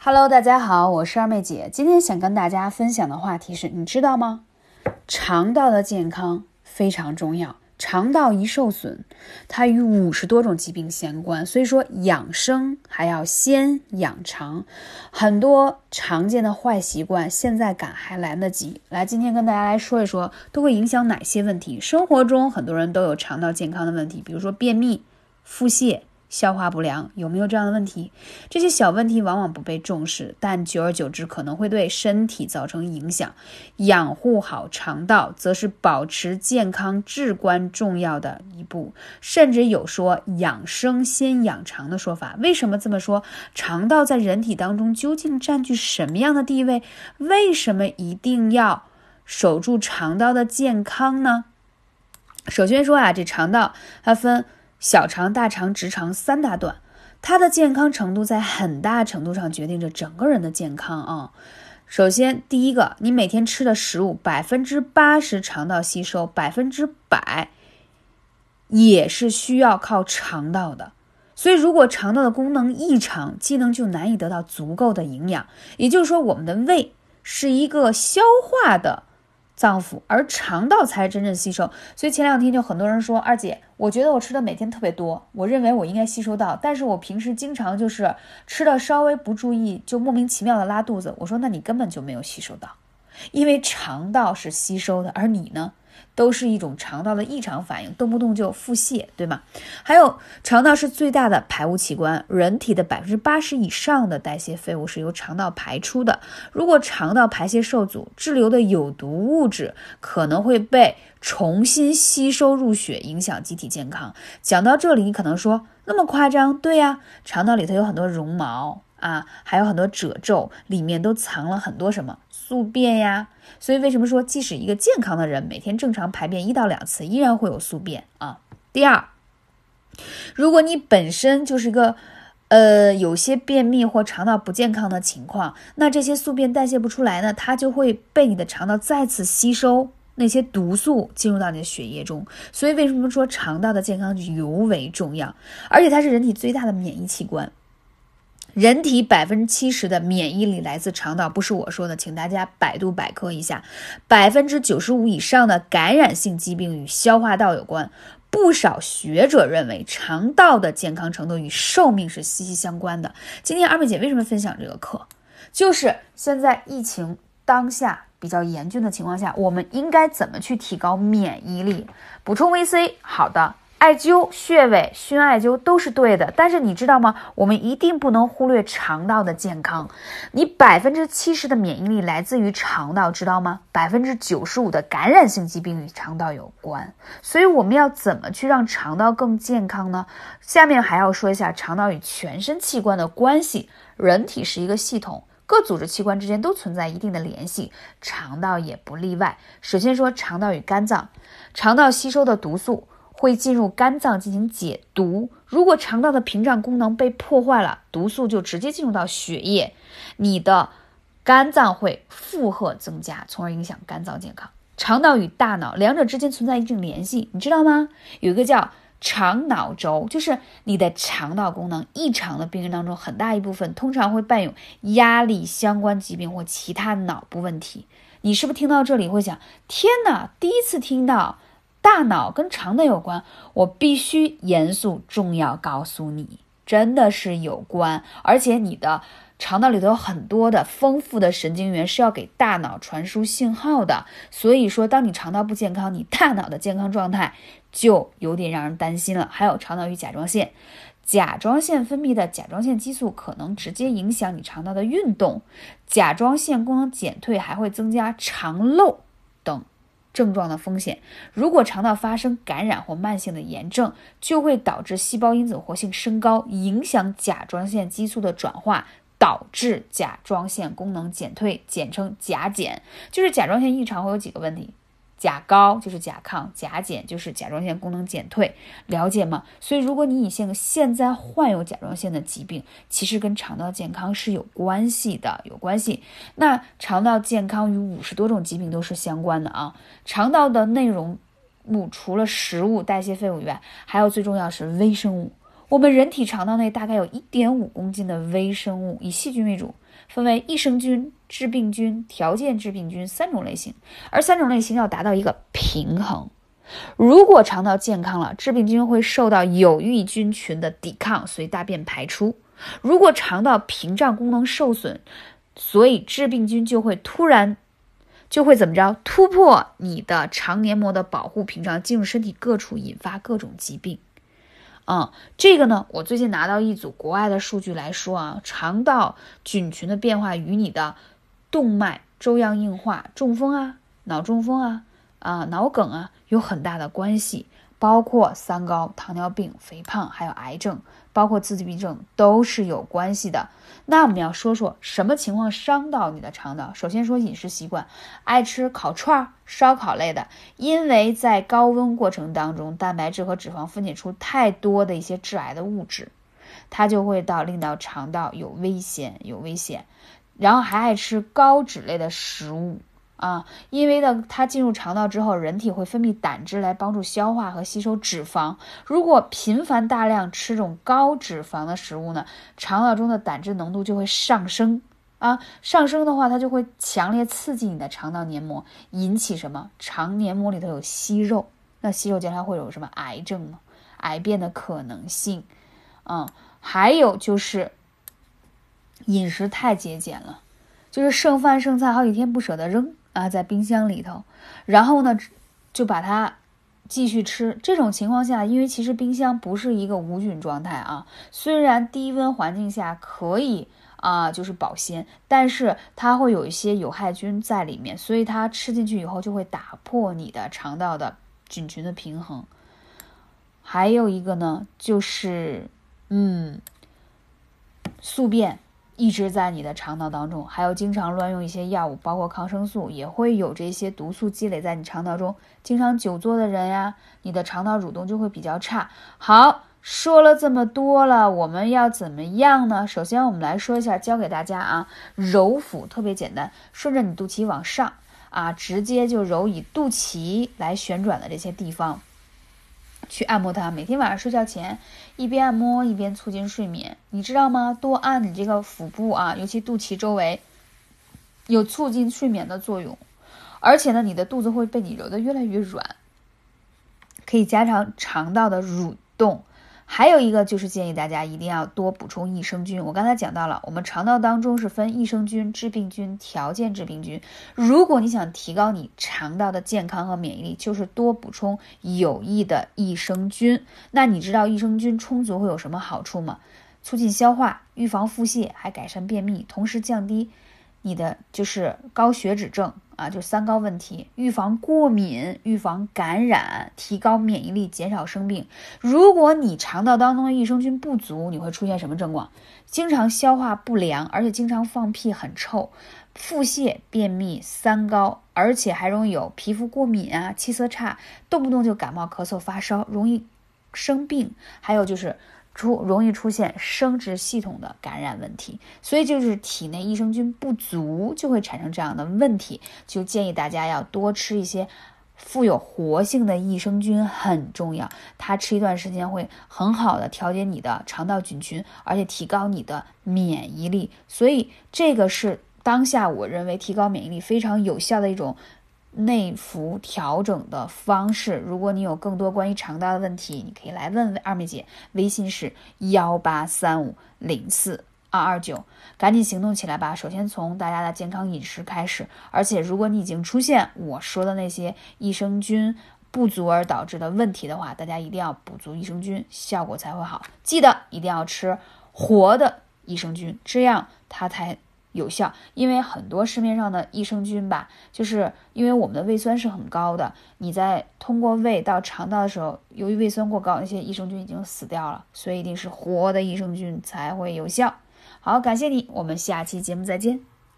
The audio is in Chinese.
Hello，大家好，我是二妹姐。今天想跟大家分享的话题是，你知道吗？肠道的健康非常重要。肠道一受损，它与五十多种疾病相关。所以说，养生还要先养肠。很多常见的坏习惯，现在改还来得及。来，今天跟大家来说一说，都会影响哪些问题？生活中很多人都有肠道健康的问题，比如说便秘、腹泻。消化不良有没有这样的问题？这些小问题往往不被重视，但久而久之可能会对身体造成影响。养护好肠道，则是保持健康至关重要的一步。甚至有说“养生先养肠”的说法。为什么这么说？肠道在人体当中究竟占据什么样的地位？为什么一定要守住肠道的健康呢？首先说啊，这肠道它分。小肠、大肠、直肠三大段，它的健康程度在很大程度上决定着整个人的健康啊。首先，第一个，你每天吃的食物百分之八十肠道吸收，百分之百也是需要靠肠道的。所以，如果肠道的功能异常，机能就难以得到足够的营养。也就是说，我们的胃是一个消化的。脏腑，而肠道才是真正吸收。所以前两天就很多人说，二姐，我觉得我吃的每天特别多，我认为我应该吸收到，但是我平时经常就是吃的稍微不注意，就莫名其妙的拉肚子。我说，那你根本就没有吸收到，因为肠道是吸收的，而你呢？都是一种肠道的异常反应，动不动就腹泻，对吗？还有，肠道是最大的排污器官，人体的百分之八十以上的代谢废物是由肠道排出的。如果肠道排泄受阻，滞留的有毒物质可能会被重新吸收入血，影响机体健康。讲到这里，你可能说那么夸张？对呀，肠道里头有很多绒毛啊，还有很多褶皱，里面都藏了很多什么？宿便呀，所以为什么说即使一个健康的人每天正常排便一到两次，依然会有宿便啊？第二，如果你本身就是个呃有些便秘或肠道不健康的情况，那这些宿便代谢不出来呢，它就会被你的肠道再次吸收那些毒素进入到你的血液中。所以为什么说肠道的健康就尤为重要？而且它是人体最大的免疫器官。人体百分之七十的免疫力来自肠道，不是我说的，请大家百度百科一下。百分之九十五以上的感染性疾病与消化道有关。不少学者认为，肠道的健康程度与寿命是息息相关的。今天二妹姐为什么分享这个课？就是现在疫情当下比较严峻的情况下，我们应该怎么去提高免疫力？补充维 C，好的。艾灸穴位、熏艾灸都是对的，但是你知道吗？我们一定不能忽略肠道的健康。你百分之七十的免疫力来自于肠道，知道吗？百分之九十五的感染性疾病与肠道有关，所以我们要怎么去让肠道更健康呢？下面还要说一下肠道与全身器官的关系。人体是一个系统，各组织器官之间都存在一定的联系，肠道也不例外。首先说肠道与肝脏，肠道吸收的毒素。会进入肝脏进行解毒。如果肠道的屏障功能被破坏了，毒素就直接进入到血液，你的肝脏会负荷增加，从而影响肝脏健康。肠道与大脑两者之间存在一定联系，你知道吗？有一个叫肠脑轴，就是你的肠道功能异常的病人当中，很大一部分通常会伴有压力相关疾病或其他脑部问题。你是不是听到这里会想：天哪，第一次听到。大脑跟肠道有关，我必须严肃重要告诉你，真的是有关。而且你的肠道里头有很多的丰富的神经元是要给大脑传输信号的。所以说，当你肠道不健康，你大脑的健康状态就有点让人担心了。还有肠道与甲状腺，甲状腺分泌的甲状腺激素可能直接影响你肠道的运动，甲状腺功能减退还会增加肠漏。症状的风险，如果肠道发生感染或慢性的炎症，就会导致细胞因子活性升高，影响甲状腺激素的转化，导致甲状腺功能减退，简称甲减。就是甲状腺异常会有几个问题。甲高就是甲亢，甲减就是甲状腺功能减退，了解吗？所以如果你现现在患有甲状腺的疾病，其实跟肠道健康是有关系的，有关系。那肠道健康与五十多种疾病都是相关的啊。肠道的内容物除了食物、代谢废物以外，还有最重要是微生物。我们人体肠道内大概有一点五公斤的微生物，以细菌为主，分为益生菌、致病菌、条件致病菌三种类型，而三种类型要达到一个平衡。如果肠道健康了，致病菌会受到有益菌群的抵抗，随大便排出；如果肠道屏障功能受损，所以致病菌就会突然就会怎么着突破你的肠黏膜的保护屏障，进入身体各处，引发各种疾病。啊，这个呢，我最近拿到一组国外的数据来说啊，肠道菌群的变化与你的动脉粥样硬化、中风啊、脑中风啊。啊，脑梗啊，有很大的关系，包括三高、糖尿病、肥胖，还有癌症，包括自闭症都是有关系的。那我们要说说什么情况伤到你的肠道？首先说饮食习惯，爱吃烤串、烧烤类的，因为在高温过程当中，蛋白质和脂肪分解出太多的一些致癌的物质，它就会到令到肠道有危险，有危险。然后还爱吃高脂类的食物。啊，因为呢，它进入肠道之后，人体会分泌胆汁来帮助消化和吸收脂肪。如果频繁大量吃这种高脂肪的食物呢，肠道中的胆汁浓度就会上升啊，上升的话，它就会强烈刺激你的肠道黏膜，引起什么？肠黏膜里头有息肉，那息肉将来会有什么癌症呢？癌变的可能性。嗯，还有就是饮食太节俭了，就是剩饭剩菜好几天不舍得扔。啊，在冰箱里头，然后呢，就把它继续吃。这种情况下，因为其实冰箱不是一个无菌状态啊，虽然低温环境下可以啊，就是保鲜，但是它会有一些有害菌在里面，所以它吃进去以后就会打破你的肠道的菌群的平衡。还有一个呢，就是嗯，宿便。一直在你的肠道当中，还有经常乱用一些药物，包括抗生素，也会有这些毒素积累在你肠道中。经常久坐的人呀，你的肠道蠕动就会比较差。好，说了这么多了，我们要怎么样呢？首先，我们来说一下，教给大家啊，揉腹特别简单，顺着你肚脐往上啊，直接就揉以肚脐来旋转的这些地方。去按摩它，每天晚上睡觉前一边按摩一边促进睡眠，你知道吗？多按你这个腹部啊，尤其肚脐周围，有促进睡眠的作用，而且呢，你的肚子会被你揉得越来越软，可以加强肠道的蠕动。还有一个就是建议大家一定要多补充益生菌。我刚才讲到了，我们肠道当中是分益生菌、致病菌、条件致病菌。如果你想提高你肠道的健康和免疫力，就是多补充有益的益生菌。那你知道益生菌充足会有什么好处吗？促进消化，预防腹泻，还改善便秘，同时降低你的就是高血脂症。啊，就三高问题，预防过敏，预防感染，提高免疫力，减少生病。如果你肠道当中的益生菌不足，你会出现什么症状？经常消化不良，而且经常放屁很臭，腹泻、便秘、三高，而且还容易有皮肤过敏啊，气色差，动不动就感冒、咳嗽、发烧，容易生病。还有就是。出容易出现生殖系统的感染问题，所以就是体内益生菌不足就会产生这样的问题。就建议大家要多吃一些富有活性的益生菌，很重要。它吃一段时间会很好的调节你的肠道菌群，而且提高你的免疫力。所以这个是当下我认为提高免疫力非常有效的一种。内服调整的方式，如果你有更多关于肠道的问题，你可以来问问二妹姐，微信是幺八三五零四二二九，赶紧行动起来吧！首先从大家的健康饮食开始，而且如果你已经出现我说的那些益生菌不足而导致的问题的话，大家一定要补足益生菌，效果才会好。记得一定要吃活的益生菌，这样它才。有效，因为很多市面上的益生菌吧，就是因为我们的胃酸是很高的，你在通过胃到肠道的时候，由于胃酸过高，那些益生菌已经死掉了，所以一定是活的益生菌才会有效。好，感谢你，我们下期节目再见。